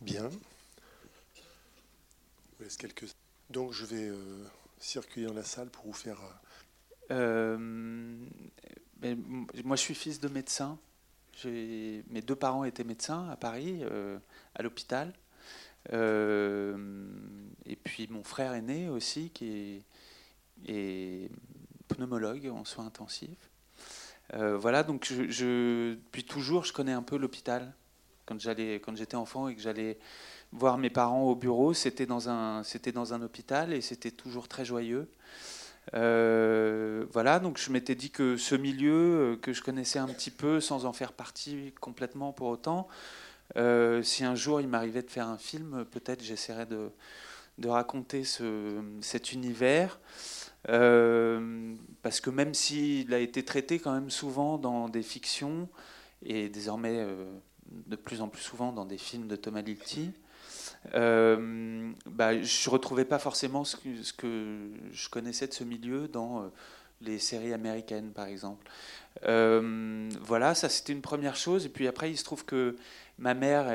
Bien. Donc je vais euh, circuler dans la salle pour vous faire... Euh, mais, moi je suis fils de médecin. Mes deux parents étaient médecins à Paris, euh, à l'hôpital. et puis mon frère aîné aussi, qui est, est pneumologue en soins intensifs. voilà, donc depuis toujours, je connais un peu l'hôpital quand j'allais, quand j'étais enfant et que j'allais voir mes parents au bureau, c'était dans un, c'était dans un hôpital et c'était toujours très joyeux. Euh, voilà, donc je m'étais dit que ce milieu euh, que je connaissais un petit peu, sans en faire partie complètement pour autant, euh, si un jour il m'arrivait de faire un film, peut-être j'essaierais de, de raconter ce, cet univers. Parce que même s'il a été traité quand même souvent dans des fictions, et désormais de plus en plus souvent dans des films de Thomas Litti, euh, bah, je ne retrouvais pas forcément ce que, je connaissais de ce milieu dans euh, les séries américaines, par exemple. Euh, voilà, ça c'était une première chose. Et puis après, il se trouve que ma mère,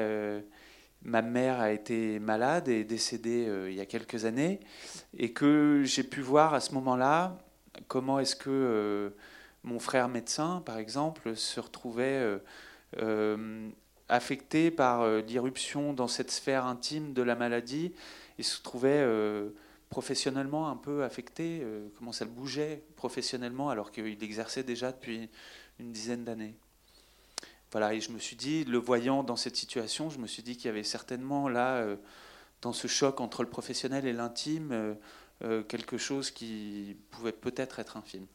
ma mère a été malade et décédée il y a quelques années, et que j'ai pu voir à ce moment-là comment est-ce que mon frère médecin, par exemple, se retrouvait affecté par euh, l'irruption dans cette sphère intime de la maladie. Il se trouvait euh, professionnellement un peu affecté, euh, comment ça le bougeait professionnellement alors qu'il exerçait déjà depuis une dizaine d'années. Voilà, et je me suis dit, le voyant dans cette situation, je me suis dit qu'il y avait certainement là, dans ce choc entre le professionnel et l'intime, quelque chose qui pouvait peut-être être un film.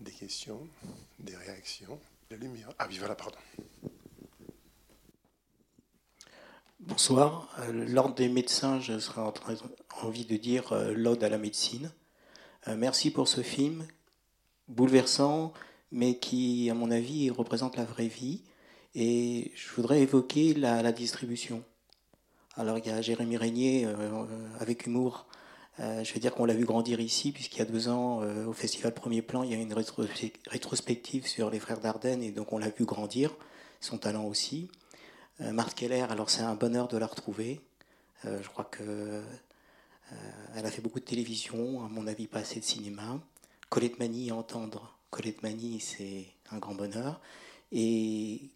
Des questions, des réactions. La lumière. Ah oui, voilà, pardon. Bonsoir. Euh, l'Ordre des médecins, je serais en train, envie de dire euh, l'Ode à la médecine. Euh, merci pour ce film bouleversant, mais qui, à mon avis, représente la vraie vie. Et je voudrais évoquer la, distribution. Alors, il y a Jérémy Régnier, avec humour, euh, je vais dire qu'on l'a vu grandir ici, puisqu'il y a deux ans, euh, au Festival Premier Plan, il y a une rétrospective sur les frères Dardenne, et donc on l'a vu grandir, son talent aussi. Euh, Marthe Keller, alors c'est un bonheur de la retrouver. je crois que elle a fait beaucoup de télévision, à mon avis pas assez de cinéma. Colette Mani, entendre Colette Mani, c'est un grand bonheur. Et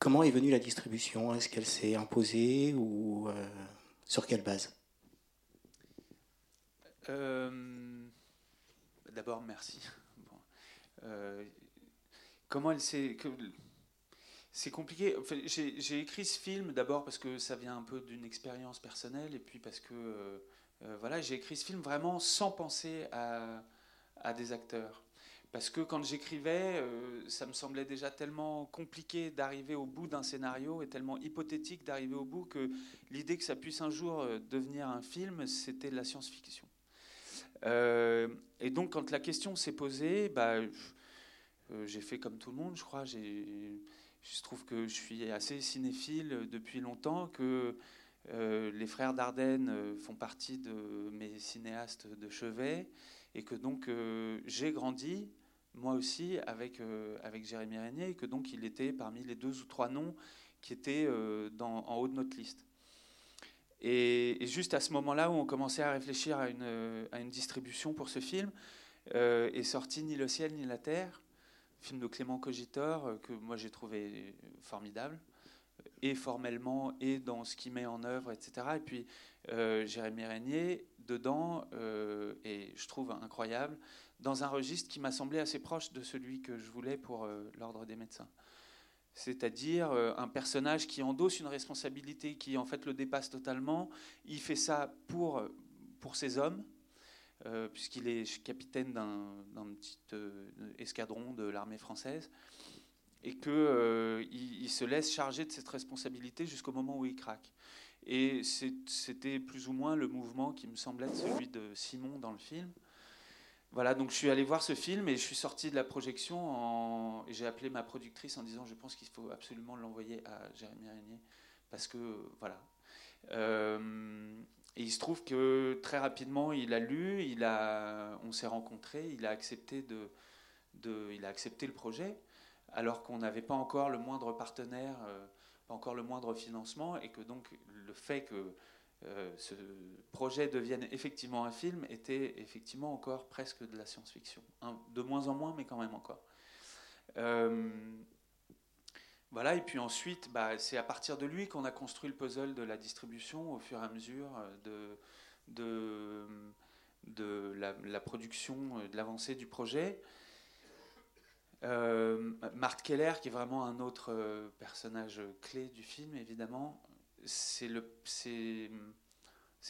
comment est venue la distribution? Est-ce qu'elle s'est imposée ou sur quelle base? Euh, d'abord, merci. Euh, comment elle s'est. C'est compliqué. J'ai écrit ce film d'abord parce que ça vient un peu d'une expérience personnelle et puis parce que euh, voilà, j'ai écrit ce film vraiment sans penser à, à des acteurs. Parce que quand j'écrivais, ça me semblait déjà tellement compliqué d'arriver au bout d'un scénario et tellement hypothétique d'arriver au bout que l'idée que ça puisse un jour devenir un film, c'était de la science-fiction. Euh, et donc, quand la question s'est posée, bah, euh, j'ai fait comme tout le monde, je crois. Il se trouve que je suis assez cinéphile depuis longtemps, que euh, les frères Dardenne font partie de mes cinéastes de chevet, et que donc j'ai grandi, moi aussi, avec, avec Jérémy Régnier, et que donc il était parmi les deux ou trois noms qui étaient dans, en haut de notre liste. Et, juste à ce moment-là où on commençait à réfléchir à une, à une distribution pour ce film, euh, est sorti Ni le ciel ni la terre, film de Clément Cogitor euh, que moi j'ai trouvé formidable, et formellement et dans ce qu'il met en œuvre, etc. Et puis euh, Jérémy Régnier dedans, euh, et je trouve incroyable, dans un registre qui m'a semblé assez proche de celui que je voulais pour l'ordre des médecins c'est-à-dire euh, un personnage qui endosse une responsabilité qui en fait le dépasse totalement. Il fait ça pour, pour ses hommes, euh, puisqu'il est capitaine d'un petit euh, escadron de l'armée française, et qu'il il se laisse charger de cette responsabilité jusqu'au moment où il craque. Et c'était plus ou moins le mouvement qui me semblait être celui de Simon dans le film. Voilà, donc je suis allé voir ce film et je suis sorti de la projection et j'ai appelé ma productrice en disant je pense qu'il faut absolument l'envoyer à Jérémy Régnier parce que voilà. et il se trouve que très rapidement, il a lu, il a, on s'est rencontrés, il a accepté de, il a accepté le projet, alors qu'on n'avait pas encore le moindre partenaire, pas encore le moindre financement, et que donc le fait que euh, ce projet devienne effectivement un film était effectivement encore presque de la science-fiction. De moins en moins, mais quand même encore. Euh, voilà, et puis ensuite, bah, c'est à partir de lui qu'on a construit le puzzle de la distribution au fur et à mesure de, de, de la, production, de l'avancée du projet. Euh, Keller, qui est vraiment un autre personnage clé du film, évidemment, c'est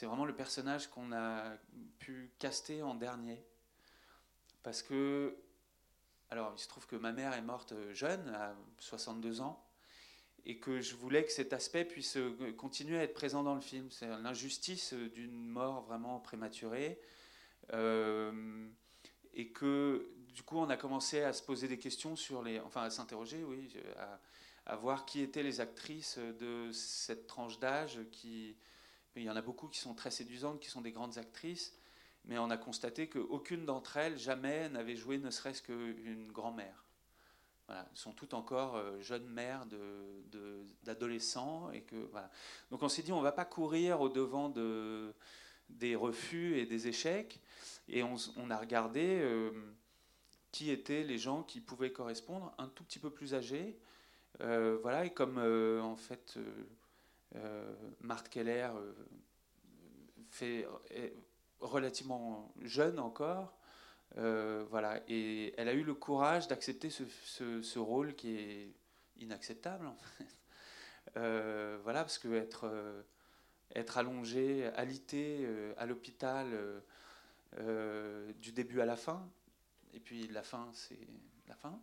vraiment le personnage qu'on a pu caster en dernier. Parce que alors il se trouve que ma mère est morte jeune à 62 ans et que je voulais que cet aspect puisse continuer à être présent dans le film. C'est l'injustice d'une mort vraiment prématurée euh, et que du coup on a commencé à se poser des questions sur les enfin à s'interroger oui à, voir qui étaient les actrices de cette tranche d'âge. Qui, il y en a beaucoup qui sont très séduisantes, qui sont des grandes actrices, mais on a constaté qu'aucune d'entre elles jamais n'avait joué ne serait-ce qu'une grand-mère. Voilà, elles sont toutes encore euh, jeunes mères d'adolescents. Et que, voilà. Donc on s'est dit, on ne va pas courir au-devant de, des refus et des échecs. Et on, a regardé euh, qui étaient les gens qui pouvaient correspondre, un tout petit peu plus âgés, euh, voilà, et comme euh, en fait euh, Marthe Keller fait, est relativement jeune encore, voilà, et elle a eu le courage d'accepter ce, rôle qui est inacceptable, voilà, parce que être, être allongé, alité à l'hôpital du début à la fin, et puis la fin, c'est la fin.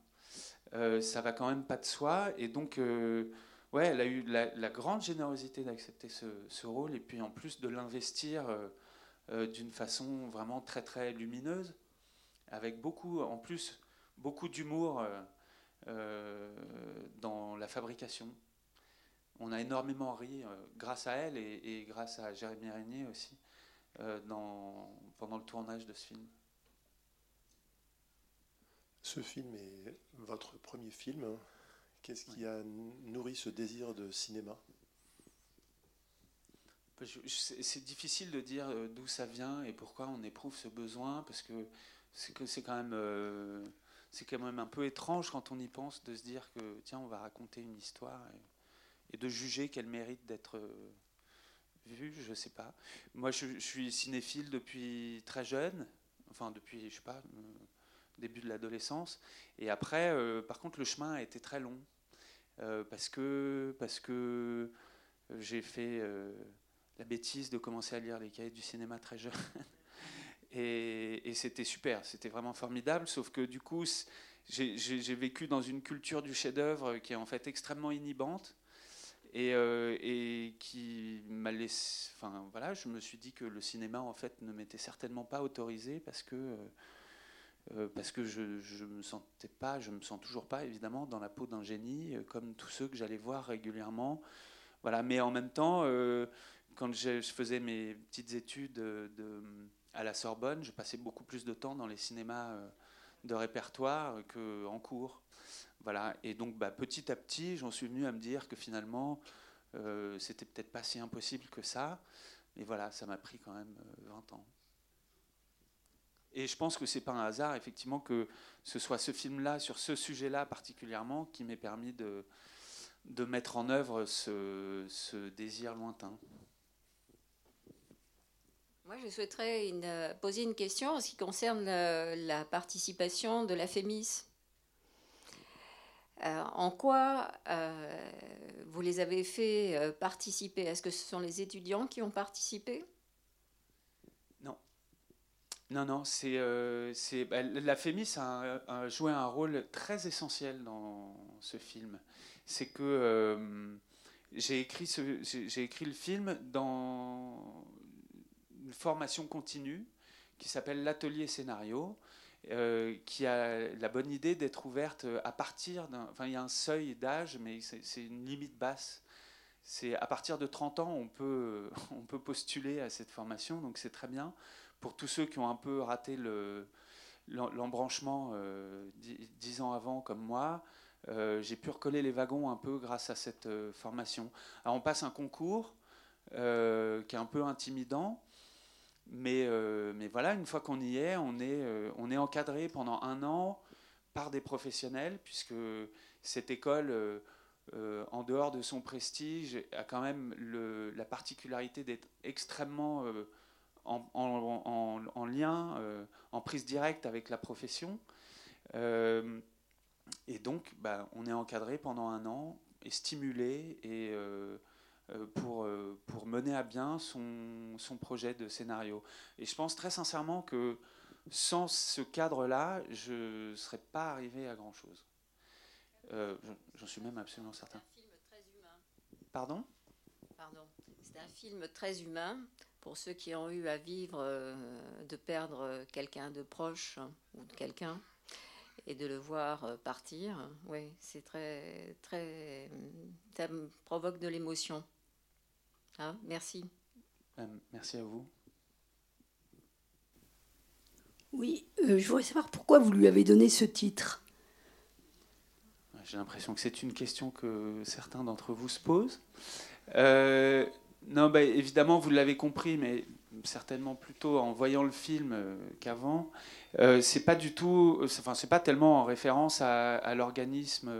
Euh, ça va quand même pas de soi. Et donc, euh, ouais, elle a eu la, grande générosité d'accepter ce, rôle et puis en plus de l'investir euh, d'une façon vraiment très très lumineuse, avec beaucoup, en plus, beaucoup d'humour dans la fabrication. On a énormément ri grâce à elle et, grâce à Jérémy Régnier aussi pendant le tournage de ce film. Ce film est votre premier film. Qu'est-ce qui a nourri ce désir de cinéma? C'est difficile de dire euh, d'où ça vient et pourquoi on éprouve ce besoin, parce que c'est quand même euh, c'est quand même un peu étrange quand on y pense de se dire que tiens on va raconter une histoire et, de juger qu'elle mérite d'être euh, vue, je sais pas. Moi je, je, suis cinéphile depuis très jeune, enfin depuis je sais pas début de l'adolescence. Et après, euh, par contre, le chemin a été très long euh, parce que, parce que j'ai fait euh, la bêtise de commencer à lire les cahiers du cinéma très jeune. et, c'était super, c'était vraiment formidable, sauf que du coup, j'ai vécu dans une culture du chef-d'œuvre qui est en fait extrêmement inhibante. Et, et, qui m'a laissé. Enfin, voilà, je me suis dit que le cinéma, en fait, ne m'était certainement pas autorisé parce que euh, parce que je ne me sentais pas, je me sens toujours pas évidemment dans la peau d'un génie, euh, comme tous ceux que j'allais voir régulièrement. Voilà, mais en même temps, euh, quand je, faisais mes petites études de, à la Sorbonne, je passais beaucoup plus de temps dans les cinémas de répertoire qu'en cours. Voilà, et donc bah, petit à petit, j'en suis venu à me dire que finalement, c'était peut-être pas si impossible que ça. Mais voilà, ça m'a pris quand même 20 ans. Et je pense que c'est pas un hasard, effectivement, que ce soit ce film-là, sur ce sujet-là particulièrement, qui m'ait permis de, mettre en œuvre ce, désir lointain. Moi, je souhaiterais une, poser une question en ce qui concerne la, participation de la FEMIS. Euh, en quoi euh, vous les avez fait euh, participer? Est-ce que ce sont les étudiants qui ont participé? Non, non, c'est, euh, bah, la Fémis a, joué un rôle très essentiel dans ce film. C'est que euh, j'ai écrit, j'ai écrit le film dans une formation continue qui s'appelle l'atelier scénario, euh, qui a la bonne idée d'être ouverte à partir d'un. Enfin, il y a un seuil d'âge, mais c'est une limite basse. c'est à partir de 30 ans, on peut, on peut postuler à cette formation, donc c'est très bien. Pour tous ceux qui ont un peu raté l'embranchement euh, dix ans avant, comme moi, euh, j'ai pu recoller les wagons un peu grâce à cette euh, formation. Alors on passe un concours qui est un peu intimidant, mais, voilà, une fois qu'on y est, on est, encadré pendant un an par des professionnels, puisque cette école en dehors de son prestige, a quand même la particularité d'être extrêmement en, lien, euh, en prise directe avec la profession. et donc, bah, on est encadré pendant un an et stimulé et, pour, pour mener à bien son, son projet de scénario. Et je pense très sincèrement que sans ce cadre-là, je ne serais pas arrivé à grand-chose. Euh, j'en suis même absolument certain. C'est un film très humain. Pardon? Pardon. C'est un film très humain pour ceux qui ont eu à vivre euh, de perdre quelqu'un de proche ou de quelqu'un et de le voir euh, partir. Oui, c'est très, très. Ça me provoque de l'émotion. Hein merci. merci à vous. Oui, je voudrais savoir pourquoi vous lui avez donné ce titre. J'ai l'impression que c'est une question que certains d'entre vous se posent. Euh, non, bah, évidemment, vous l'avez compris, mais certainement plutôt en voyant le film euh, qu'avant. Euh, c'est pas du tout, enfin, c'est pas tellement en référence à, l'organisme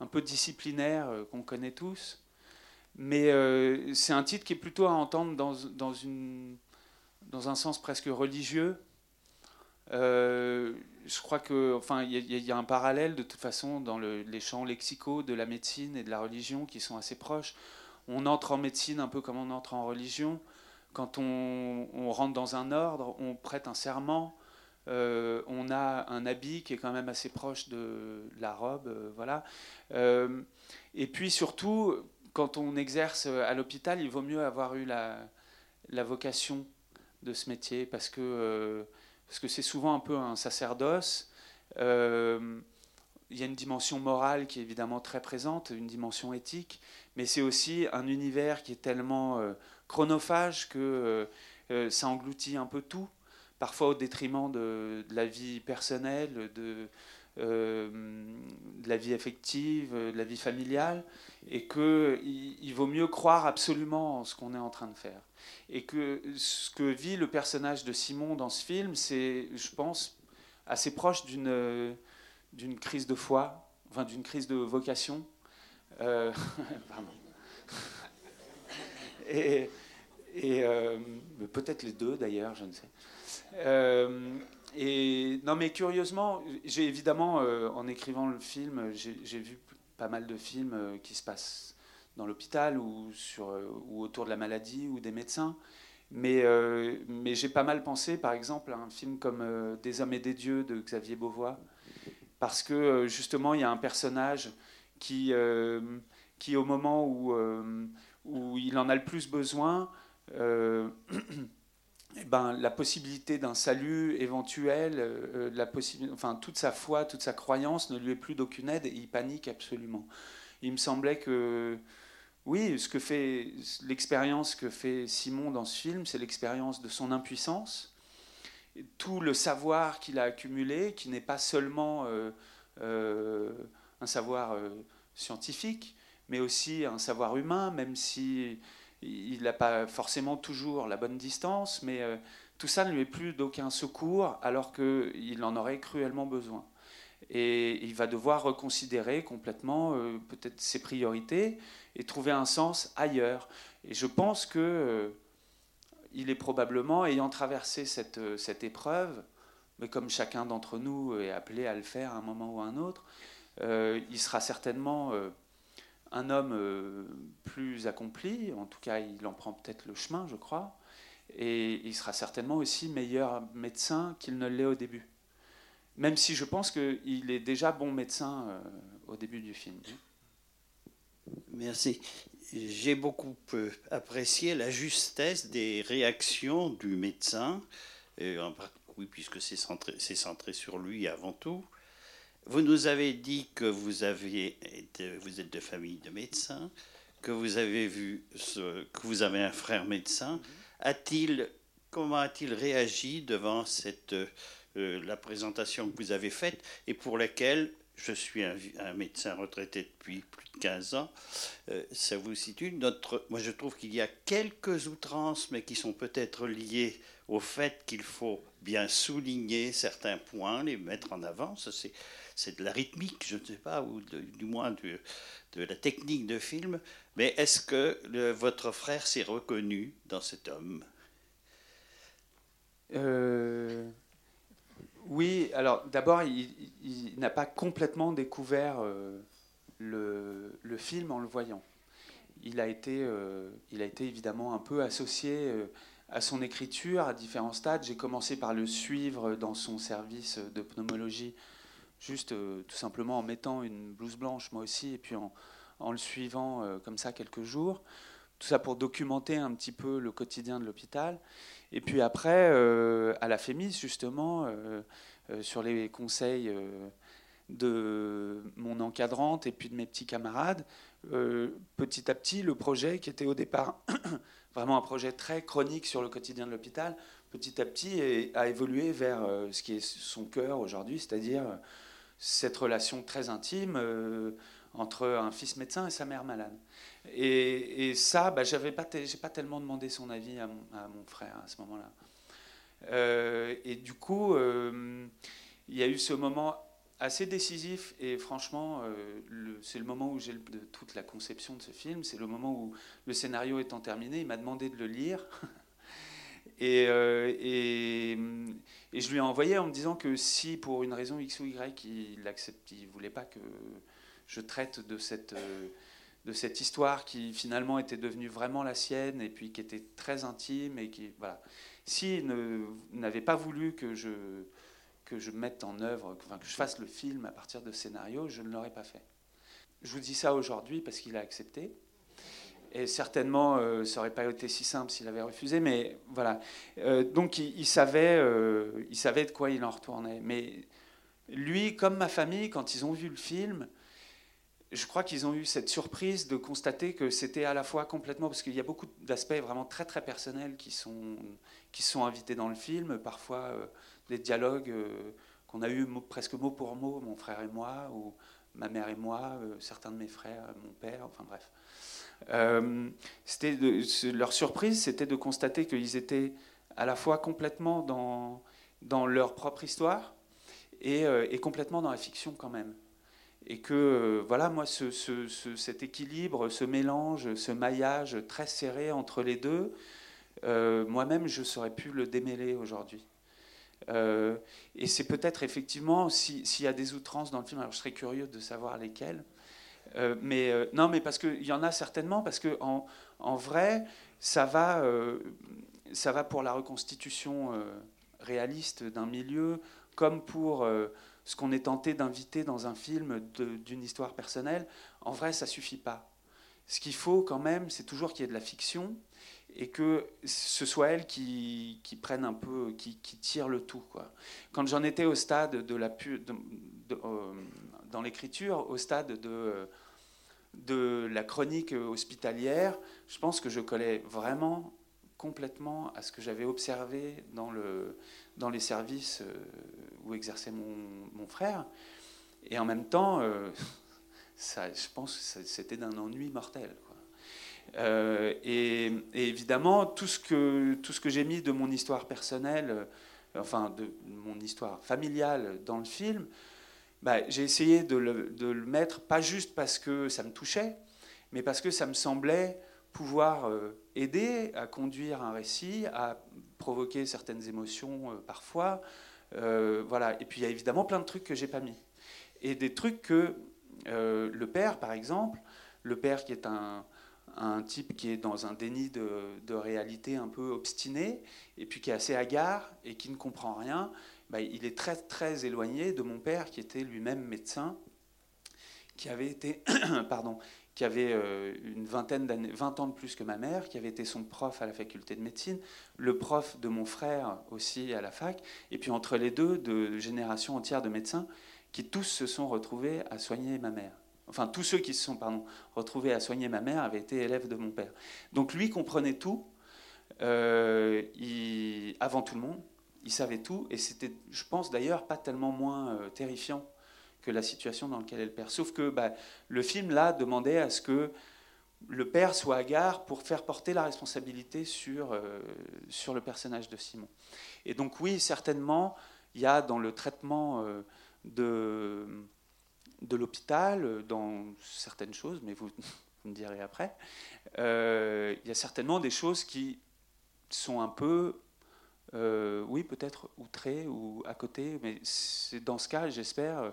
un peu disciplinaire qu'on connaît tous, mais c'est un titre qui est plutôt à entendre dans, dans, une, dans un sens presque religieux. Euh, je crois que, enfin, y, a un parallèle de toute façon dans les champs lexicaux de la médecine et de la religion qui sont assez proches. On entre en médecine un peu comme on entre en religion. Quand on, rentre dans un ordre, on prête un serment. Euh, on a un habit qui est quand même assez proche de la robe, euh, voilà. et puis surtout, quand on exerce à l'hôpital, il vaut mieux avoir eu la, la vocation de ce métier parce que parce que c'est souvent un peu un sacerdoce. Euh, il y a une dimension morale qui est évidemment très présente, une dimension éthique, mais c'est aussi un univers qui est tellement euh, chronophage que euh, ça engloutit un peu tout, parfois au détriment de, la vie personnelle, de, la vie affective, de la vie familiale, et qu'il il vaut mieux croire absolument en ce qu'on est en train de faire. Et que ce que vit le personnage de Simon dans ce film, c'est, je pense, assez proche d'une, d'une crise de foi, enfin d'une crise de vocation. Euh, et, et euh, peut-être les deux d'ailleurs, je ne sais. Euh, et non, mais curieusement, j'ai évidemment, en écrivant le film, j'ai vu pas mal de films qui se passent dans l'hôpital ou, sur, euh, ou autour de la maladie ou des médecins. Mais, euh, mais j'ai pas mal pensé, par exemple, à un film comme euh, Des hommes et des dieux de Xavier Beauvois, parce que justement, il y a un personnage qui, qui au moment où, où il en a le plus besoin, eh ben, la possibilité d'un salut éventuel, la enfin, toute sa foi, toute sa croyance ne lui est plus d'aucune aide et il panique absolument. Il me semblait que oui, ce que fait l'expérience que fait Simon dans ce film, c'est l'expérience de son impuissance, tout le savoir qu'il a accumulé, qui n'est pas seulement euh, euh, un savoir euh, scientifique, mais aussi un savoir humain, même si il n'a pas forcément toujours la bonne distance, mais tout ça ne lui est plus d'aucun secours alors qu'il en aurait cruellement besoin. Et il va devoir reconsidérer complètement peut-être ses priorités et trouver un sens ailleurs. Et je pense que il est probablement, ayant traversé cette, euh, cette épreuve, mais comme chacun d'entre nous est appelé à le faire à un moment ou à un autre, euh, il sera certainement un homme plus accompli, en tout cas il en prend peut-être le chemin, je crois, et il sera certainement aussi meilleur médecin qu'il ne l'est au début. Même si je pense qu'il est déjà bon médecin au début du film. Merci. J'ai beaucoup euh, apprécié la justesse des réactions du médecin, oui, puisque c'est centré, centré, sur lui avant tout. Vous nous avez dit que vous, aviez vous êtes de famille de médecins, que vous avez vu que vous avez un frère médecin. A-t-il comment a-t-il réagi devant cette euh, la présentation que vous avez faite et pour laquelle je suis un, médecin retraité depuis plus de 15 ans, euh, ça vous situe. Notre, moi, je trouve qu'il y a quelques outrances, mais qui sont peut-être liées au fait qu'il faut bien souligner certains points, les mettre en avant. C'est, de la rythmique, je ne sais pas, ou du moins de, de, la technique de film. Mais est-ce que votre frère s'est reconnu dans cet homme? Euh, oui, alors d'abord, il, n'a pas complètement découvert euh, le, film en le voyant. Il a été, euh, il a été évidemment un peu associé euh, à son écriture à différents stades. J'ai commencé par le suivre dans son service de pneumologie, juste tout simplement en mettant une blouse blanche moi aussi, et puis en, en le suivant comme ça quelques jours. Tout ça pour documenter un petit peu le quotidien de l'hôpital. Et puis après, euh, à la FEMIS, justement, euh, euh, sur les conseils de mon encadrante et puis de mes petits camarades, petit à petit, le projet qui était au départ vraiment un projet très chronique sur le quotidien de l'hôpital, petit à petit a évolué vers ce qui est son cœur aujourd'hui, c'est-à-dire cette relation très intime entre un fils médecin et sa mère malade. Et, ça, bah, j'avais pas, tellement demandé son avis à mon, frère à ce moment-là. Euh, et du coup, euh, il y a eu ce moment assez décisif et franchement, euh, c'est le moment où j'ai toute la conception de ce film. C'est le moment où le scénario étant terminé, il m'a demandé de le lire. et, et, je lui ai envoyé en me disant que si pour une raison X ou Y, il il voulait pas que je traite de cette de cette histoire qui finalement était devenue vraiment la sienne et puis qui était très intime et qui voilà. S'il n'avait pas voulu que je que je mette en œuvre, enfin, que je fasse le film à partir de scénario, je ne l'aurais pas fait. Je vous dis ça aujourd'hui parce qu'il a accepté. Et certainement, euh, ça n'aurait pas été si simple s'il avait refusé, mais voilà. Euh, donc, il, savait, euh, il savait de quoi il en retournait. Mais lui, comme ma famille, quand ils ont vu le film, je crois qu'ils ont eu cette surprise de constater que c'était à la fois complètement, parce qu'il y a beaucoup d'aspects vraiment très très personnels qui sont, qui sont invités dans le film, parfois euh, des dialogues euh, qu'on a eu presque mot pour mot, mon frère et moi, ou ma mère et moi, euh, certains de mes frères, mon père, enfin bref. c'était leur surprise, c'était de constater qu'ils étaient à la fois complètement dans, dans leur propre histoire et, et complètement dans la fiction quand même et que euh, voilà moi ce, cet équilibre, ce mélange, ce maillage très serré entre les deux, euh, moi-même je saurais pu le démêler aujourd'hui. Euh, et c'est peut-être effectivement s'il y a des outrances dans le film, alors je serais curieux de savoir lesquelles. mais non, mais parce qu'il y en a certainement, parce que en, en vrai, ça va, ça va pour la reconstitution réaliste d'un milieu, comme pour ce qu'on est tenté d'inviter dans un film d'une histoire personnelle, en vrai, ça suffit pas. Ce qu'il faut quand même, c'est toujours qu'il y ait de la fiction et que ce soit elle qui, prenne un peu, qui, qui, tire le tout. Quand j'en étais au stade de la euh, dans l'écriture, au stade de, la chronique hospitalière, je pense que je collais vraiment complètement à ce que j'avais observé dans, dans les services euh, où exerçait mon, frère. Et en même temps, euh, ça, je pense que c'était d'un ennui mortel. Euh, et, évidemment, tout ce que, tout ce que j'ai mis de mon histoire personnelle, enfin de mon histoire familiale dans le film, bah, j'ai essayé de le, de le, mettre, pas juste parce que ça me touchait, mais parce que ça me semblait pouvoir euh, aider à conduire un récit, à provoquer certaines émotions euh, parfois. Euh, voilà. Et puis il y a évidemment plein de trucs que j'ai pas mis. Et des trucs que le père, par exemple, le père qui est un, un type qui est dans un déni de, de, réalité un peu obstiné, et puis qui est assez hagard et qui ne comprend rien, bah, il est très très éloigné de mon père qui était lui-même médecin, qui avait été, pardon, qui avait euh, une vingtaine d'années, 20 ans de plus que ma mère, qui avait été son prof à la faculté de médecine, le prof de mon frère aussi à la fac, et puis entre les deux, de générations entières de médecins qui tous se sont retrouvés à soigner ma mère. enfin tous ceux qui se sont pardon, retrouvés à soigner ma mère avaient été élèves de mon père. Donc lui comprenait tout, euh, avant tout le monde, il savait tout, et c'était, je pense d'ailleurs, pas tellement moins euh, terrifiant que la situation dans laquelle est le père. Sauf que bah, le film, là, demandait à ce que le père soit à gare pour faire porter la responsabilité sur, euh, sur le personnage de Simon. Et donc oui, certainement, il y a dans le traitement de de l'hôpital euh, dans certaines choses, mais vous, me direz après. Euh, il y a certainement des choses qui sont un peu, euh, oui, peut-être outrées ou à côté, mais c'est dans ce cas, j'espère,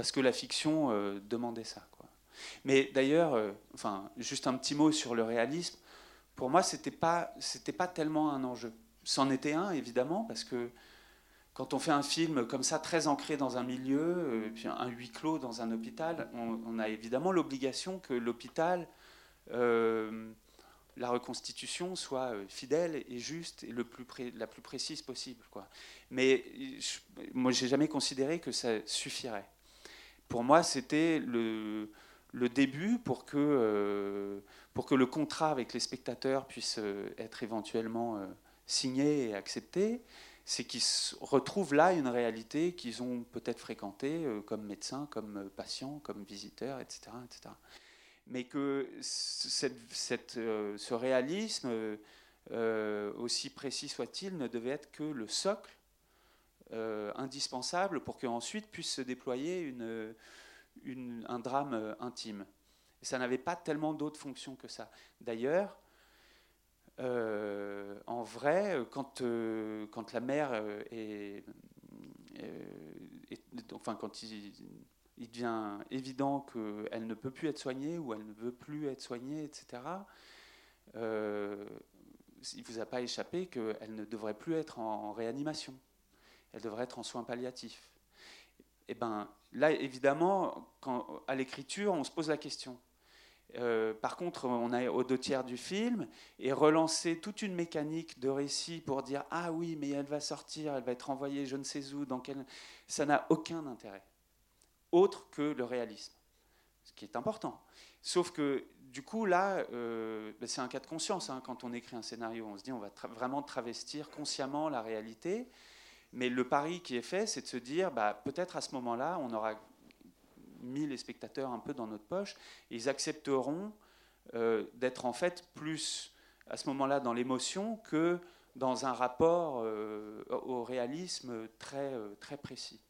parce que la fiction demandait ça. Mais d'ailleurs, enfin, juste un petit mot sur le réalisme. Pour moi, c'était pas, c'était pas tellement un enjeu. C'en était un, évidemment, parce que quand on fait un film comme ça, très ancré dans un milieu, euh, puis un huis clos dans un hôpital, on, a évidemment l'obligation que l'hôpital, euh, la reconstitution soit euh, fidèle et juste et le plus la plus précise possible. Quoi. Mais je, moi, j'ai jamais considéré que ça suffirait. Pour moi, c'était le, début pour que, pour que le contrat avec les spectateurs puisse être éventuellement signé et accepté c'est qu'ils retrouvent là une réalité qu'ils ont peut-être fréquentée euh, comme médecins, comme euh, patients, comme visiteurs, etc. etc. Mais que euh, ce réalisme, aussi précis soit-il, ne devait être que le socle indispensable pour qu'ensuite puisse se déployer un drame intime. Et ça n'avait pas tellement d'autres fonctions que ça. D'ailleurs, euh, en vrai, quand, euh, la mère est, enfin quand il, devient évident qu'elle ne peut plus être soignée ou elle ne veut plus être soignée, etc. Euh, il ne vous a pas échappé qu'elle ne devrait plus être en, réanimation. Elle devrait être en soins palliatifs. Et eh ben là, évidemment, quand, à l'écriture, on se pose la question euh, par contre, on est aux deux tiers du film et relancer toute une mécanique de récit pour dire ah oui, mais elle va sortir, elle va être envoyée je ne sais où, dans quel... ça n'a aucun intérêt autre que le réalisme, ce qui est important. Sauf que du coup là, euh, ben, c'est un cas de conscience. Hein. quand on écrit un scénario, on se dit on va vraiment travestir consciemment la réalité. Mais le pari qui est fait, c'est de se dire, bah, peut-être à ce moment-là, on aura mis les spectateurs un peu dans notre poche, ils accepteront euh, d'être en fait plus à ce moment-là dans l'émotion que dans un rapport euh, au réalisme très, euh, très précis.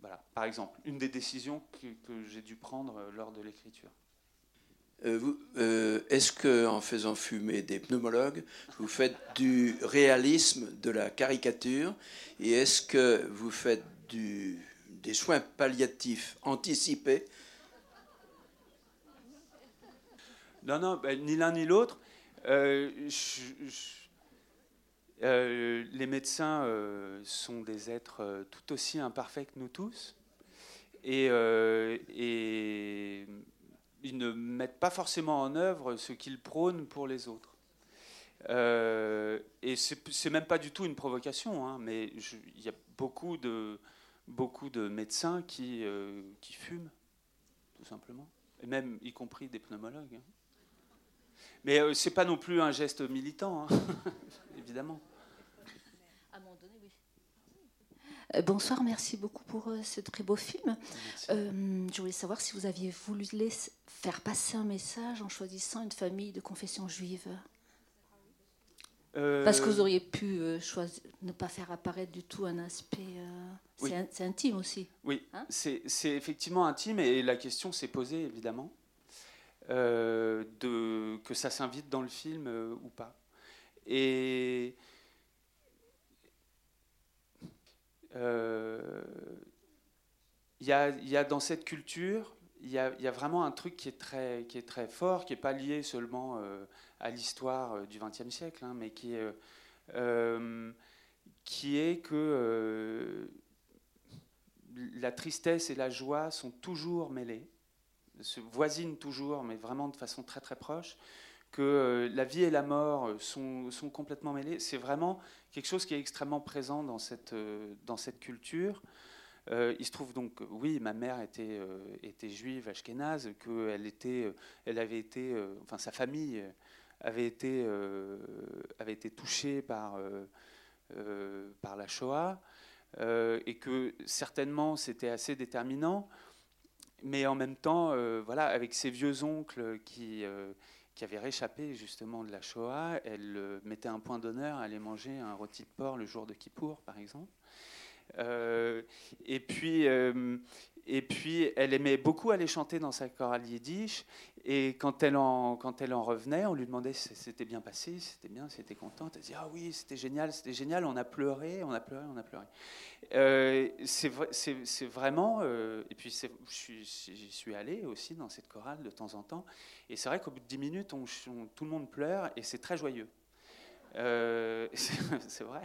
Voilà, par exemple, une des décisions que, j'ai dû prendre lors de l'écriture. Est-ce que, en faisant fumer des pneumologues, vous faites du réalisme, de la caricature, et est-ce que vous faites des soins palliatifs anticipés? Non, non, ben, ni l'un ni l'autre. Euh, euh, les médecins euh, sont des êtres tout aussi imparfaits que nous tous. Et, et, ils ne mettent pas forcément en œuvre ce qu'ils prônent pour les autres. et c'est même pas du tout une provocation, hein, mais il y a beaucoup de, beaucoup de médecins qui, euh, qui fument, tout simplement, et même y compris des pneumologues. Hein. Mais euh, ce n'est pas non plus un geste militant, hein, évidemment. Euh, bonsoir, merci beaucoup pour ce très beau film. je voulais savoir si vous aviez voulu faire passer un message en choisissant une famille de confession juive. Parce que vous auriez pu choisir, ne pas faire apparaître du tout un aspect c'est intime aussi. Oui, hein c'est effectivement intime et la question s'est posée évidemment euh, de, que ça s'invite dans le film euh, ou pas. Et euh, il y, dans cette culture, il y, a, vraiment un truc qui est très, fort, qui n'est pas lié seulement à l'histoire du XXe siècle, hein, mais qui est que la tristesse et la joie sont toujours mêlées, se voisinent toujours, mais vraiment de façon très très proche, que euh, la vie et la mort sont, complètement mêlées. C'est vraiment quelque chose qui est extrêmement présent dans cette, euh, dans cette culture. il se trouve donc, oui, ma mère était, était juive ashkénaze, qu'elle était, elle avait été, enfin sa famille avait été, avait été touchée par, par la Shoah, et que certainement c'était assez déterminant mais en même temps, euh, voilà, avec ses vieux oncles qui, euh, qui avaient réchappé justement de la Shoah, elle euh, mettait un point d'honneur à aller manger un rôti de porc le jour de Kippour, par exemple. et puis, et puis, elle aimait beaucoup aller chanter dans sa chorale yiddish. Et quand elle en, quand elle en revenait, on lui demandait si c'était bien passé, si c'était bien, si c'était contente. Elle disait Ah oui, c'était génial, c'était génial, on a pleuré, on a pleuré, on a pleuré. Euh, c'est vraiment. Euh, et puis, j'y suis, allé aussi dans cette chorale de temps en temps. Et c'est vrai qu'au bout de 10 minutes, tout le monde pleure et c'est très joyeux. Euh, c'est vrai.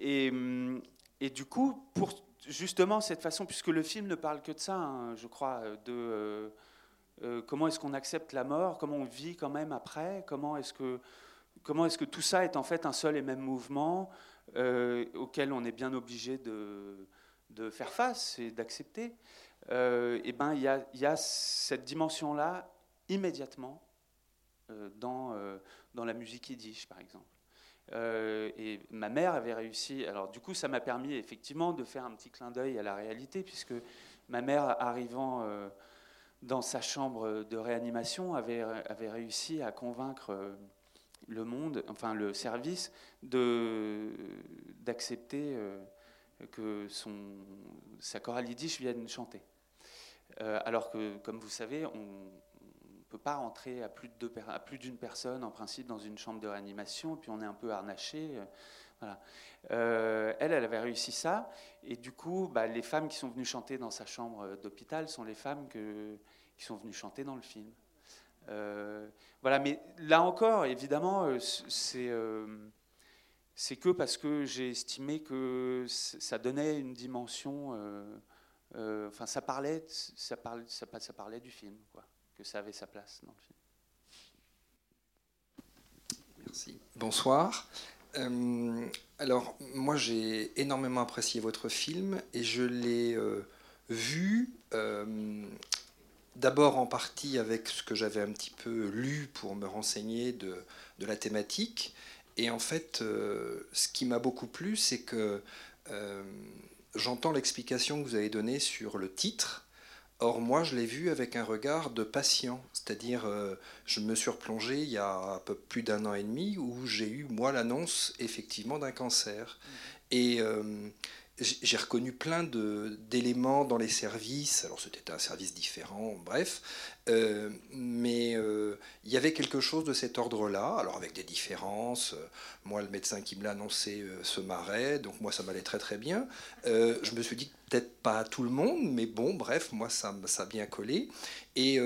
et du coup, pour justement cette façon, puisque le film ne parle que de ça, hein, je crois, de euh, euh, comment est-ce qu'on accepte la mort, comment on vit quand même après, comment est-ce que, tout ça est en fait un seul et même mouvement euh, auquel on est bien obligé de, faire face et d'accepter. et ben il y a, cette dimension-là immédiatement dans, dans la musique yiddish, par exemple. Euh, et ma mère avait réussi. Alors, du coup, ça m'a permis effectivement de faire un petit clin d'œil à la réalité, puisque ma mère, arrivant euh, dans sa chambre de réanimation, avait, réussi à convaincre euh, le monde, enfin le service, d'accepter que son, sa chorale yiddish vienne chanter. alors que, comme vous savez, on, peut pas rentrer à plus de à plus d'une personne en principe dans une chambre de réanimation, et puis on est un peu harnaché. Euh, voilà. Euh, elle, elle avait réussi ça, et du coup, bah, les femmes qui sont venues chanter dans sa chambre d'hôpital sont les femmes qui sont venues chanter dans le film. Euh, voilà, mais là encore, évidemment, c'est c'est que parce que j'ai estimé que ça donnait une dimension. enfin, ça parlait, ça parlait, ça, parlait du film, ça avait sa place dans le film. Merci. Bonsoir. Euh, alors, moi, j'ai énormément apprécié votre film et je l'ai euh, vu euh, d'abord en partie avec ce que j'avais un petit peu lu pour me renseigner de la thématique. Et en fait, ce qui m'a beaucoup plu, c'est que j'entends l'explication que vous avez donnée sur le titre Or, moi, je l'ai vu avec un regard de patient, c'est-à-dire, euh, je me suis replongé il y a un peu plus d'un an et demi où j'ai eu, moi, l'annonce effectivement d'un cancer. Mmh. Et euh, j'ai reconnu plein d'éléments dans les services. Alors c'était un service différent, bref. Euh, mais euh, il y avait quelque chose de cet ordre-là, alors avec des différences. moi, le médecin qui me l'a annoncé euh, se marrait, donc moi, ça m'allait très très bien. je me suis dit, peut-être pas à tout le monde, mais bon, bref, moi, ça, ça a bien collé. Et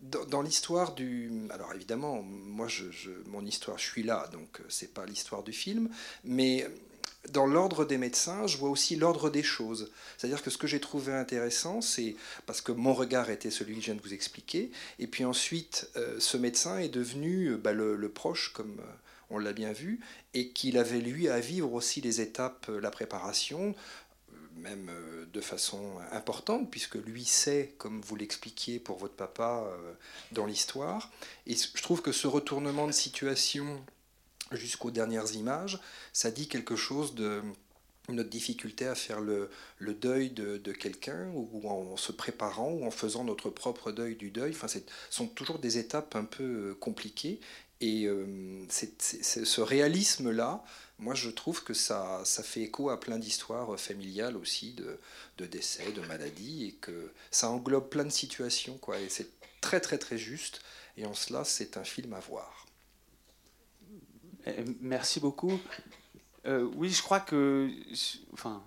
dans, l'histoire du... Alors évidemment, moi, je, mon histoire, je suis là, donc c'est pas l'histoire du film, mais dans l'ordre des médecins, je vois aussi l'ordre des choses. C'est-à-dire que ce que j'ai trouvé intéressant, c'est parce que mon regard était celui que je viens de vous expliquer, et puis ensuite, euh, ce médecin est devenu euh, bah, le, proche, comme euh, on l'a bien vu, et qu'il avait lui à vivre aussi les étapes, la préparation, même de façon importante, puisque lui sait, comme vous l'expliquiez pour votre papa dans l'histoire. Et je trouve que ce retournement de situation jusqu'aux dernières images, ça dit quelque chose de notre difficulté à faire le, deuil de, quelqu'un, ou en se préparant, ou en faisant notre propre deuil du deuil. Enfin, ce sont toujours des étapes un peu euh, compliquées. Et euh, ce réalisme-là, moi je trouve que ça, ça fait écho à plein d'histoires familiales aussi, de, de, décès, de maladies, et que ça englobe plein de situations. Quoi, et c'est très très très juste. Et en cela, c'est un film à voir. Euh, merci beaucoup. Euh, oui, je crois que, enfin,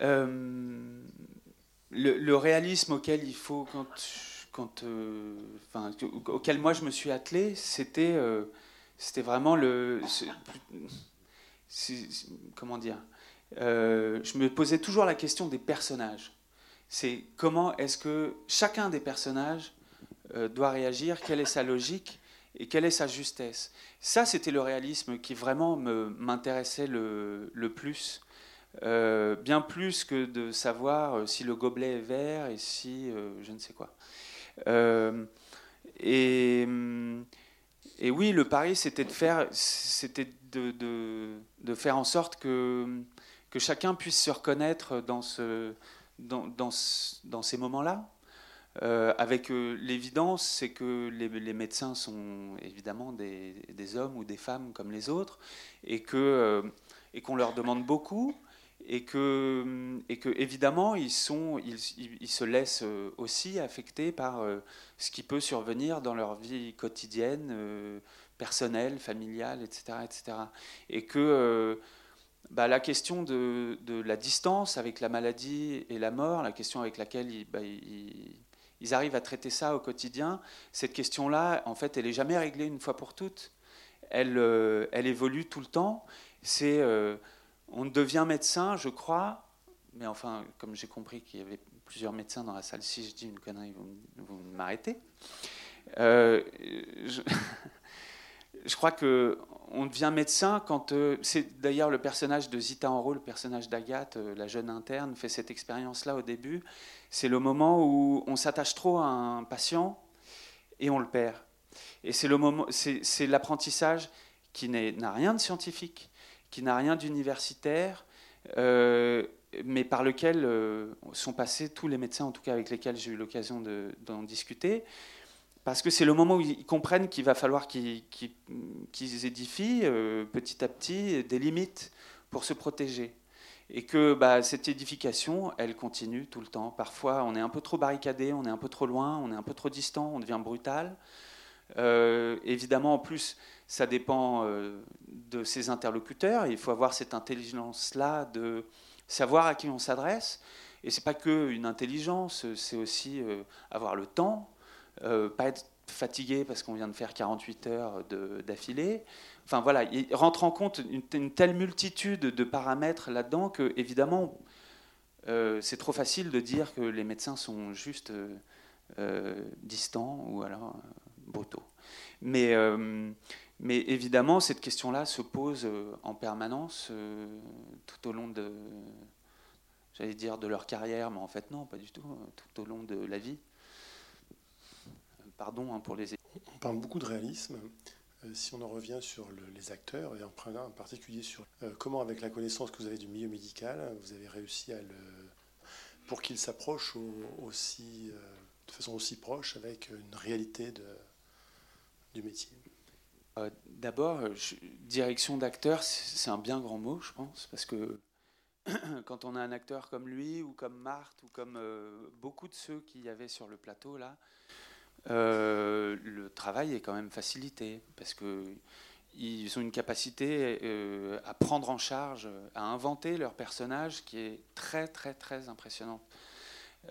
euh, le, réalisme auquel il faut quand, quand, enfin, auquel moi je me suis attelé, c'était, c'était vraiment le, comment dire, je me posais toujours la question des personnages. C'est comment est-ce que chacun des personnages doit réagir, quelle est sa logique et quelle est sa justesse? Ça, c'était le réalisme qui vraiment m'intéressait le, le, plus. bien plus que de savoir si le gobelet est vert et si je ne sais quoi. et, et oui, le pari, c'était de faire, c'était de, de, faire en sorte que, que chacun puisse se reconnaître dans, ce, dans, dans ces moments-là. Euh, avec euh, l'évidence, c'est que les, médecins sont évidemment des, hommes ou des femmes comme les autres, et euh, qu'on leur demande beaucoup, et que, ils ils, ils se laissent aussi affecter par ce qui peut survenir dans leur vie quotidienne, personnelle, familiale, etc., etc. Et que bah, la question de, la distance avec la maladie et la mort, la question avec laquelle ils, bah, ils arrivent à traiter ça au quotidien. Cette question-là, en fait, elle n'est jamais réglée une fois pour toutes. Elle, euh, elle évolue tout le temps. C'est, euh, on devient médecin, je crois, mais enfin, comme j'ai compris qu'il y avait plusieurs médecins dans la salle, si je dis une connerie, vous, m'arrêtez. Euh, je, crois que on devient médecin quand. c'est d'ailleurs le personnage de Zita Enro, le personnage d'Agathe, la jeune interne, fait cette expérience-là au début c'est le moment où on s'attache trop à un patient et on le perd. Et c'est le moment, c'est l'apprentissage qui n'a rien de scientifique, qui n'a rien d'universitaire, euh, mais par lequel euh, sont passés tous les médecins, en tout cas avec lesquels j'ai eu l'occasion d'en discuter, parce que c'est le moment où ils comprennent qu'il va falloir qu'ils édifient euh, petit à petit des limites pour se protéger et que bah, cette édification, elle continue tout le temps. Parfois, on est un peu trop barricadé, on est un peu trop loin, on est un peu trop distant, on devient brutal. Euh, évidemment, en plus, ça dépend euh, de ses interlocuteurs. Il faut avoir cette intelligence-là de savoir à qui on s'adresse. Et c'est pas que une intelligence, c'est aussi avoir le temps, pas être fatigué parce qu'on vient de faire 48 heures d'affilée. Enfin voilà, il rentre en compte une, telle multitude de paramètres là-dedans que, évidemment, euh, c'est trop facile de dire que les médecins sont juste euh, euh, distants ou alors brutaux. Mais, mais évidemment, cette question-là se pose en permanence tout au long de, j'allais dire, de leur carrière, mais en fait non, pas du tout, tout au long de la vie. Pardon hein, pour les... On parle beaucoup de réalisme. Euh, si on en revient sur les acteurs, et en, en particulier sur euh, comment, avec la connaissance que vous avez du milieu médical, vous avez réussi à le. pour qu'il s'approche aussi, euh, de façon aussi proche avec une réalité de, du métier D'abord, direction d'acteur, c'est un bien grand mot, je pense, parce que quand on a un acteur comme lui, ou comme Marthe, ou comme beaucoup de ceux qu'il y avait sur le plateau là, euh, le travail est quand même facilité parce qu'ils ont une capacité euh, à prendre en charge, à inventer leur personnage qui est très très très impressionnante.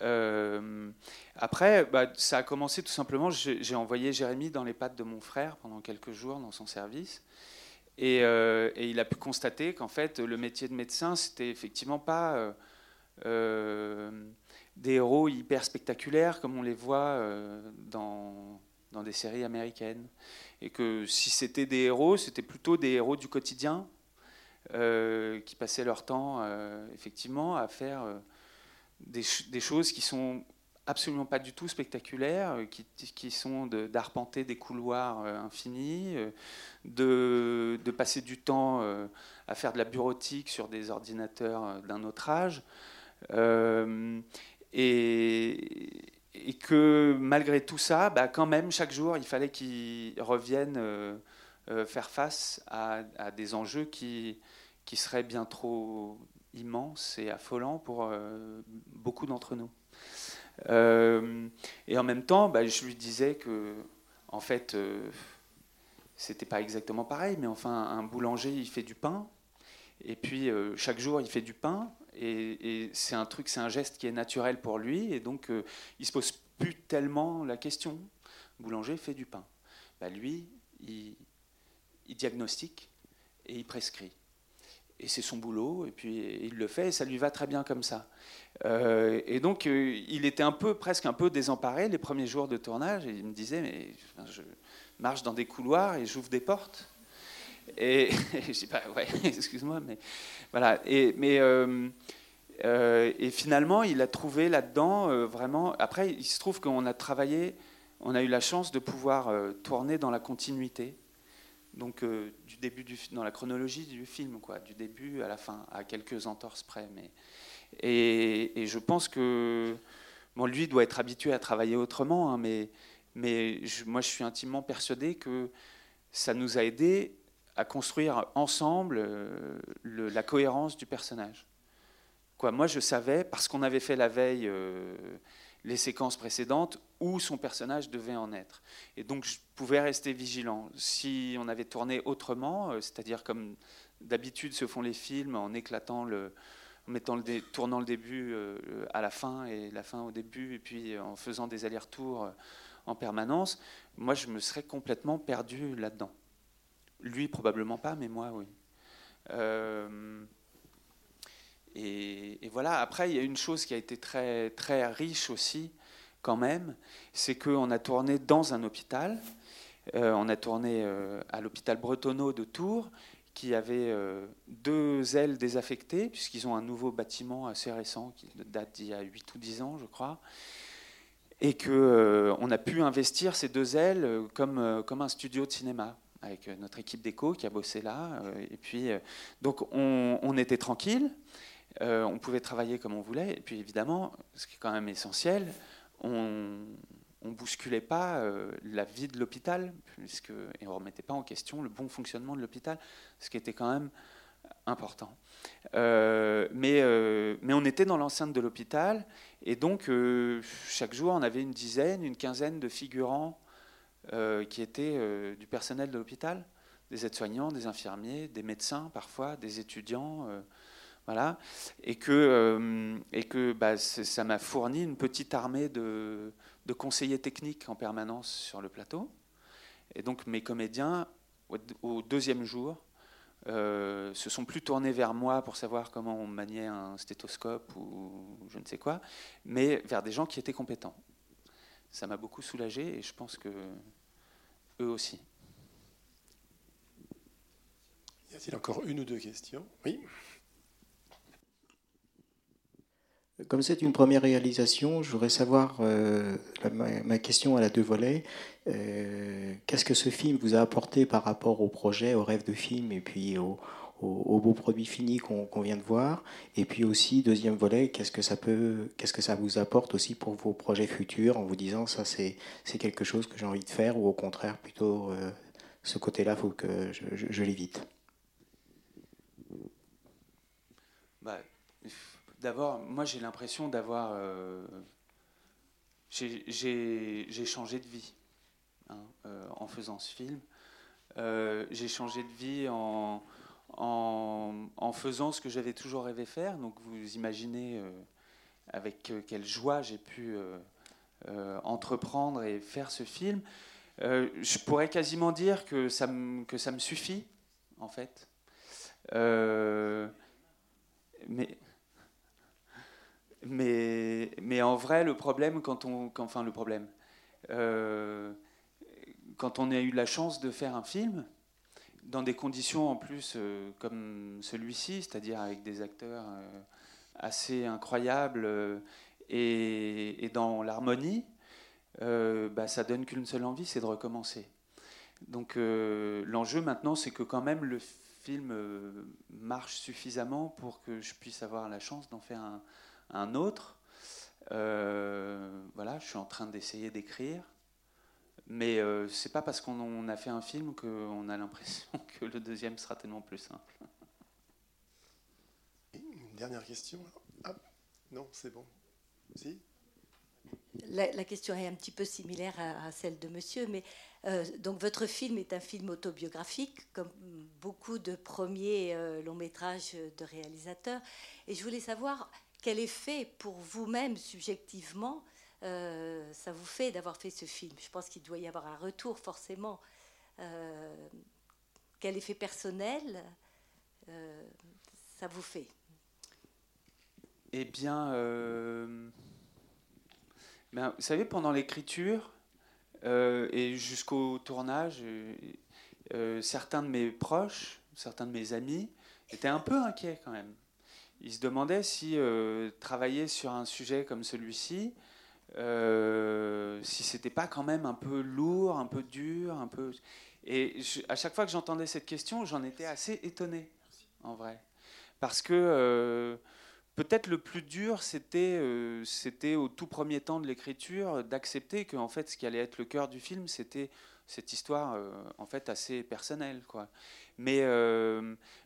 Euh, après, bah, ça a commencé tout simplement. J'ai envoyé Jérémy dans les pattes de mon frère pendant quelques jours dans son service. Et il a pu constater qu'en fait, le métier de médecin, c'était effectivement pas des héros hyper spectaculaires comme on les voit euh, dans, dans des séries américaines. Et que si c'était des héros, c'était plutôt des héros du quotidien euh, qui passaient leur temps euh, effectivement à faire des, choses qui sont absolument pas du tout spectaculaires, qui, qui sont d'arpenter des couloirs infinis, de, de, passer du temps à faire de la bureautique sur des ordinateurs d'un autre âge. Et, que malgré tout ça, bah, quand même, chaque jour, il fallait qu'ils reviennent euh, euh, faire face à, des enjeux qui, qui seraient bien trop immenses et affolants pour euh, beaucoup d'entre nous. et en même temps, bah, je lui disais que, en fait, c'était pas exactement pareil, mais enfin, un boulanger, il fait du pain, et puis chaque jour, il fait du pain, et, c'est un truc, c'est un geste qui est naturel pour lui, et donc euh, il se pose plus tellement la question. Boulanger fait du pain. Bah, lui, il, diagnostique et il prescrit. Et c'est son boulot, et puis il le fait, et ça lui va très bien comme ça. Euh, et donc, euh, il était un peu, presque un peu désemparé les premiers jours de tournage, et il me disait, mais je marche dans des couloirs et j'ouvre des portes. Et je dis pas, ouais, excuse-moi, mais voilà. Et, mais, euh, euh, et finalement, il a trouvé là-dedans euh, vraiment. Après, il se trouve qu'on a travaillé, on a eu la chance de pouvoir tourner dans la continuité. Donc, du début dans la chronologie du film, quoi, du début à la fin, à quelques entorses près. Mais, et, je pense que bon, lui doit être habitué à travailler autrement, hein, mais, mais moi, je suis intimement persuadé que ça nous a aidé à construire ensemble euh, la cohérence du personnage. Moi, je savais, parce qu'on avait fait la veille euh, les séquences précédentes, où son personnage devait en être. Et donc, je pouvais rester vigilant. Si on avait tourné autrement, euh, c'est-à-dire comme d'habitude se font les films, en éclatant en mettant le tournant le début à la fin et la fin au début, et puis en faisant des allers-retours en permanence, moi, je me serais complètement perdu là-dedans. Lui, probablement pas, mais moi, oui. Euh, et, voilà, après, il y a une chose qui a été très, très riche aussi, quand même, c'est qu'on a tourné dans un hôpital. Euh, on a tourné euh, à l'hôpital Bretonneau de Tours, qui avait deux ailes désaffectées, puisqu'ils ont un nouveau bâtiment assez récent, qui date d'il y a 8 ou 10 ans, je crois et qu'on a pu investir ces deux ailes comme, comme un studio de cinéma avec euh, notre équipe d'écho qui a bossé là. Euh, et puis, euh, donc, on, était tranquille, on pouvait travailler comme on voulait. Et puis, évidemment, ce qui est quand même essentiel, on ne bousculait pas la vie de l'hôpital, puisque, et on ne remettait pas en question le bon fonctionnement de l'hôpital, ce qui était quand même important. mais, mais on était dans l'enceinte de l'hôpital, et donc chaque jour, on avait une dizaine, une quinzaine de figurants euh, qui étaient euh, du personnel de l'hôpital, des aides-soignants, des infirmiers, des médecins parfois, des étudiants. Euh, voilà. Et que, et que bah, ça m'a fourni une petite armée de, de, conseillers techniques en permanence sur le plateau. Et donc mes comédiens, au, deuxième jour, se sont plus tournés vers moi pour savoir comment on maniait un stéthoscope ou je ne sais quoi, mais vers des gens qui étaient compétents ça m'a beaucoup soulagé et je pense que eux aussi. Y a-t-il encore une ou deux questions? Oui. Comme c'est une première réalisation, je voudrais savoir, euh, ma, question à la deux volets, euh, qu'est-ce que ce film vous a apporté par rapport au projet, au rêve de film et puis au, au, beau produit qu'on vient de voir Et puis aussi, deuxième volet, qu'est-ce que ça peut, qu'est-ce que ça vous apporte aussi pour vos projets futurs en vous disant ça c'est quelque chose que j'ai envie de faire ou au contraire plutôt euh, ce côté-là, faut que je, l'évite. Bah, D'abord, moi j'ai l'impression d'avoir j'ai changé de vie en faisant ce film. j'ai changé de vie en, en, faisant ce que j'avais toujours rêvé faire. Donc vous imaginez euh, avec euh, quelle joie j'ai pu euh, entreprendre et faire ce film. je pourrais quasiment dire que ça me, que ça me suffit, en fait. mais, mais, mais en vrai, le problème, quand on, enfin le problème, quand on a eu la chance de faire un film, dans des conditions en plus euh, comme celui-ci, c'est-à-dire avec des acteurs euh, assez incroyables euh, et, dans l'harmonie, bah, ça donne qu'une seule envie, c'est de recommencer. Donc l'enjeu maintenant, c'est que quand même le film marche suffisamment pour que je puisse avoir la chance d'en faire un, un autre. voilà, je suis en train d'essayer d'écrire. Mais euh, c'est pas parce qu'on a fait un film qu'on a l'impression que le deuxième sera tellement plus simple. Une dernière question ah, Non, c'est bon. Si? La, question est un petit peu similaire à, celle de monsieur, mais euh, donc votre film est un film autobiographique, comme beaucoup de premiers euh, longs métrages de réalisateurs. Et je voulais savoir quel effet pour vous-même subjectivement euh, ça vous fait d'avoir fait ce film Je pense qu'il doit y avoir un retour forcément. Euh, quel effet personnel euh, ça vous fait? Eh bien, ben, vous savez, pendant l'écriture et jusqu'au tournage, certains de mes proches, certains de mes amis étaient un peu inquiets quand même. Ils se demandaient si travailler sur un sujet comme celui-ci, si c'était pas quand même un peu lourd, un peu dur, un peu. Et à chaque fois que j'entendais cette question, j'en étais assez étonné, en vrai. Parce que euh, peut-être le plus dur, c'était euh, c'était au tout premier temps de l'écriture d'accepter que en fait, ce qui allait être le cœur du film, c'était cette histoire euh, en fait assez personnelle. Quoi. Mais,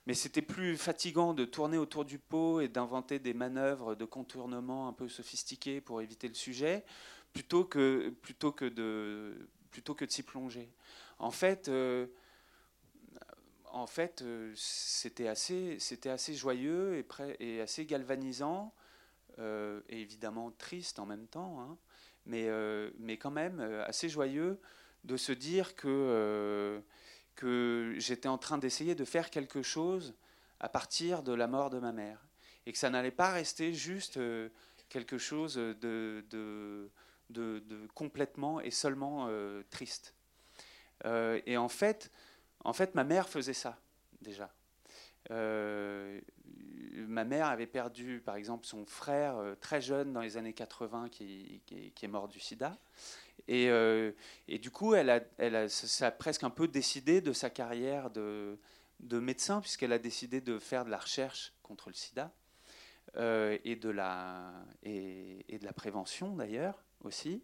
mais c'était plus fatigant de tourner autour du pot et d'inventer des manœuvres de contournement un peu sophistiquées pour éviter le sujet, plutôt que, plutôt que de, plutôt que de s'y plonger. En fait, en fait, euh, c'était assez, c'était assez joyeux et, et assez galvanisant, euh, et évidemment triste en même temps, hein. mais, euh, mais quand même assez joyeux de se dire que, que j'étais en train d'essayer de faire quelque chose à partir de la mort de ma mère, et que ça n'allait pas rester juste quelque chose de, de, de, complètement et seulement triste. et en fait, en fait, ma mère faisait ça, déjà. Euh, ma mère avait perdu, par exemple, son frère euh, très jeune dans les années 80 qui, est mort du sida. Et, euh, du coup, elle a, elle a, ça a presque un peu décidé de sa carrière de, de médecin, puisqu'elle a décidé de faire de la recherche contre le sida et, de la, et, et, de la prévention d'ailleurs aussi.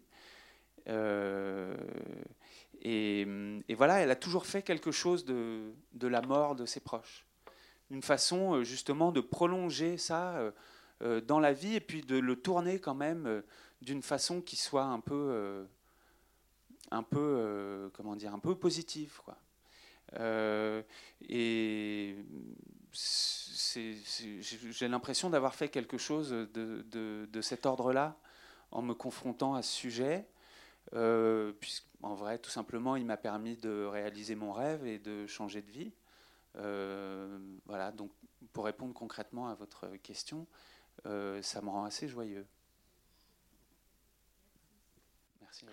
Et, voilà, elle a toujours fait quelque chose de, la mort de ses proches. Une façon euh, justement de prolonger ça euh, euh, dans la vie et puis de le tourner quand même d'une façon qui soit un peu, un peu, comment dire, un peu positive, quoi. et j'ai l'impression d'avoir fait quelque chose de, cet ordre-là en me confrontant à ce sujet. Euh, puisqu'en vrai, tout simplement, il m'a permis de réaliser mon rêve et de changer de vie. Euh, voilà, donc pour répondre concrètement à votre question, euh, ça me rend assez joyeux. Merci.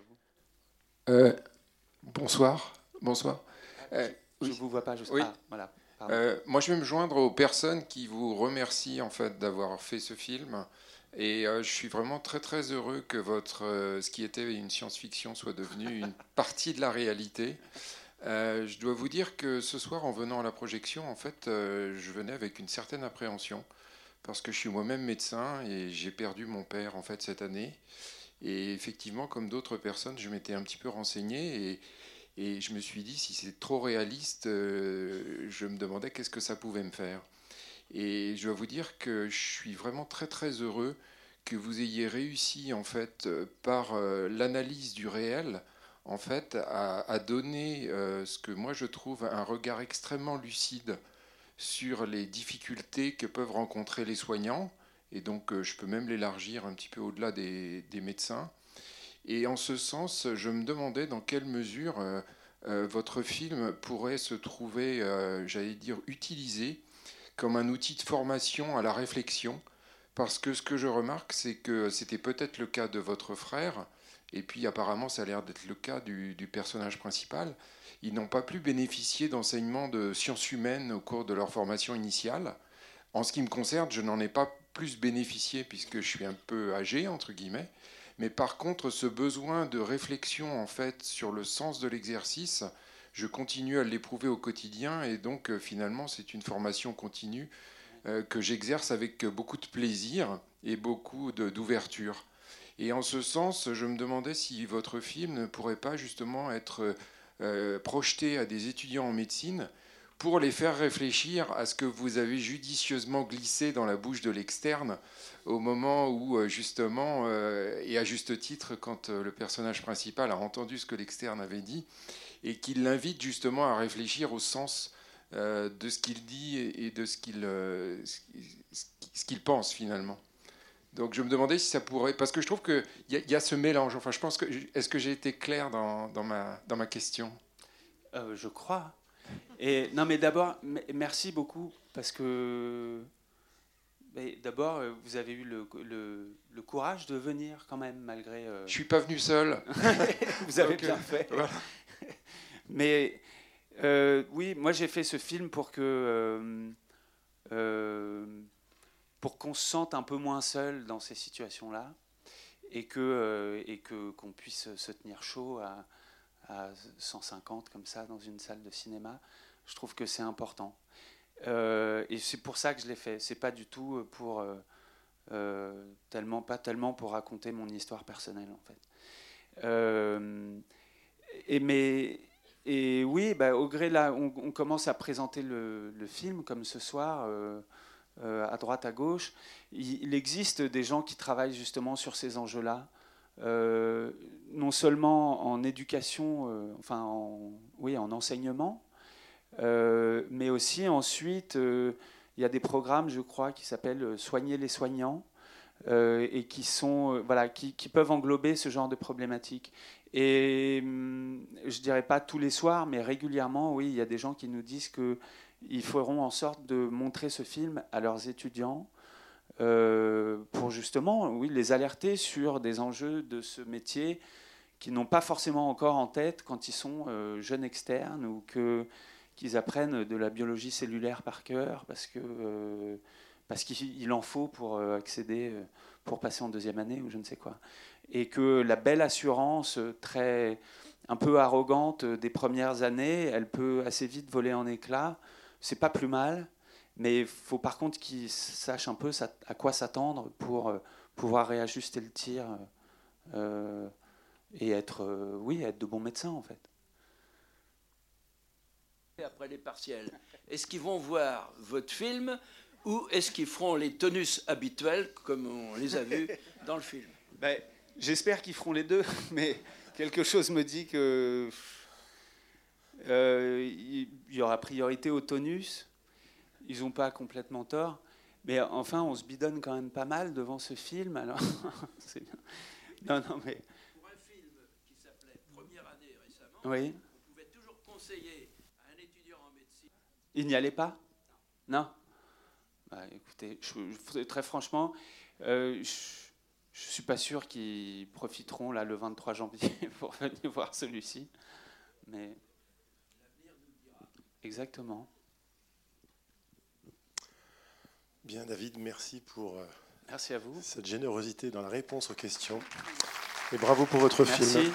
Bonsoir. Bonsoir. je ne vous vois pas, je oui. voilà. moi, je vais me joindre aux personnes qui vous remercient en fait d'avoir fait ce film. Et euh, je suis vraiment très très heureux que votre, euh, ce qui était une science-fiction soit devenu une partie de la réalité. Euh, je dois vous dire que ce soir, en venant à la projection, en fait, je venais avec une certaine appréhension parce que je suis moi-même médecin et j'ai perdu mon père en fait cette année. Et effectivement, comme d'autres personnes, je m'étais un petit peu renseigné et, je me suis dit si c'est trop réaliste, je me demandais qu'est-ce que ça pouvait me faire. Et je dois vous dire que je suis vraiment très très heureux que vous ayez réussi en fait euh, par euh, l'analyse du réel en fait à, donner euh, ce que moi je trouve un regard extrêmement lucide sur les difficultés que peuvent rencontrer les soignants et donc je peux même l'élargir un petit peu au-delà des, médecins. Et en ce sens, je me demandais dans quelle mesure votre film pourrait se trouver, j'allais dire, utilisé comme un outil de formation à la réflexion, parce que ce que je remarque, c'est que c'était peut-être le cas de votre frère, et puis apparemment ça a l'air d'être le cas du, personnage principal. Ils n'ont pas pu bénéficier d'enseignements de sciences humaines au cours de leur formation initiale. En ce qui me concerne, je n'en ai pas plus bénéficié puisque je suis un peu âgé, entre guillemets. Mais par contre, ce besoin de réflexion en fait sur le sens de l'exercice, je continue à l'éprouver au quotidien et donc euh, finalement c'est une formation continue euh, que j'exerce avec beaucoup de plaisir et beaucoup d'ouverture. Et en ce sens, je me demandais si votre film ne pourrait pas justement être euh, projeté à des étudiants en médecine pour les faire réfléchir à ce que vous avez judicieusement glissé dans la bouche de l'externe au moment où, justement, et à juste titre, quand le personnage principal a entendu ce que l'externe avait dit, et qui l'invite justement à réfléchir au sens euh, de ce qu'il dit et de ce qu'il euh, ce qu'il pense finalement. Donc je me demandais si ça pourrait, parce que je trouve qu'il y, y, a ce mélange. Enfin, je pense que est-ce que j'ai été clair dans, ma dans ma question? Euh, Je crois. Et non, mais d'abord, merci beaucoup parce que d'abord, vous avez eu le, le, le, courage de venir quand même malgré. Je suis pas venu seul. vous avez bien fait. Voilà. Mais Euh, oui, moi j'ai fait ce film pour que euh, euh, pour qu'on se sente un peu moins seul dans ces situations-là et que et que qu'on puisse se tenir chaud à, à, 150 comme ça dans une salle de cinéma. Je trouve que c'est important et c'est pour ça que je l'ai fait. C'est pas du tout pour tellement pas tellement pour raconter mon histoire personnelle en fait. et mais et oui, bah, au gré là, on, commence à présenter le, film comme ce soir, euh, euh, à droite, à gauche. Il, existe des gens qui travaillent justement sur ces enjeux-là, euh, non seulement en éducation, enfin, en, oui, en enseignement, mais aussi ensuite, il y a des programmes, je crois, qui s'appellent Soigner les soignants. et qui sont voilà qui, peuvent englober ce genre de problématiques et hum, je dirais pas tous les soirs, mais régulièrement, oui, il y a des gens qui nous disent qu'ils feront en sorte de montrer ce film à leurs étudiants euh, pour justement, oui, les alerter sur des enjeux de ce métier qu'ils n'ont pas forcément encore en tête quand ils sont euh, jeunes externes ou que qu'ils apprennent de la biologie cellulaire par cœur parce que euh, parce qu'il en faut pour accéder, pour passer en deuxième année ou je ne sais quoi et que la belle assurance euh, très un peu arrogante euh, des premières années, elle peut assez vite voler en éclats. C'est pas plus mal, mais il faut par contre qu'ils sachent un peu à quoi s'attendre pour euh, pouvoir réajuster le tir et être, oui, être de bons médecins en fait. Après les partiels, est-ce qu'ils vont voir votre film ou est-ce qu'ils feront les tonus habituels comme on les a vus dans le film? Ben, J'espère qu'ils feront les deux, mais quelque chose me dit que euh, il y aura priorité au tonus. Ils n'ont pas complètement tort. Mais enfin, on se bidonne quand même pas mal devant ce film. Alors, c'est Non, non, mais. Pour un film qui s'appelait Première année récemment, oui. vous pouvez toujours conseiller à un étudiant en médecine. Il n'y allait pas? Non, bah, Écoutez, je, très franchement, euh, je, je ne suis pas sûr qu'ils profiteront là le 23 janvier pour venir voir celui-ci. Mais. Exactement. Bien, David, merci pour euh, merci à vous. cette générosité dans la réponse aux questions. Et bravo pour votre merci. film.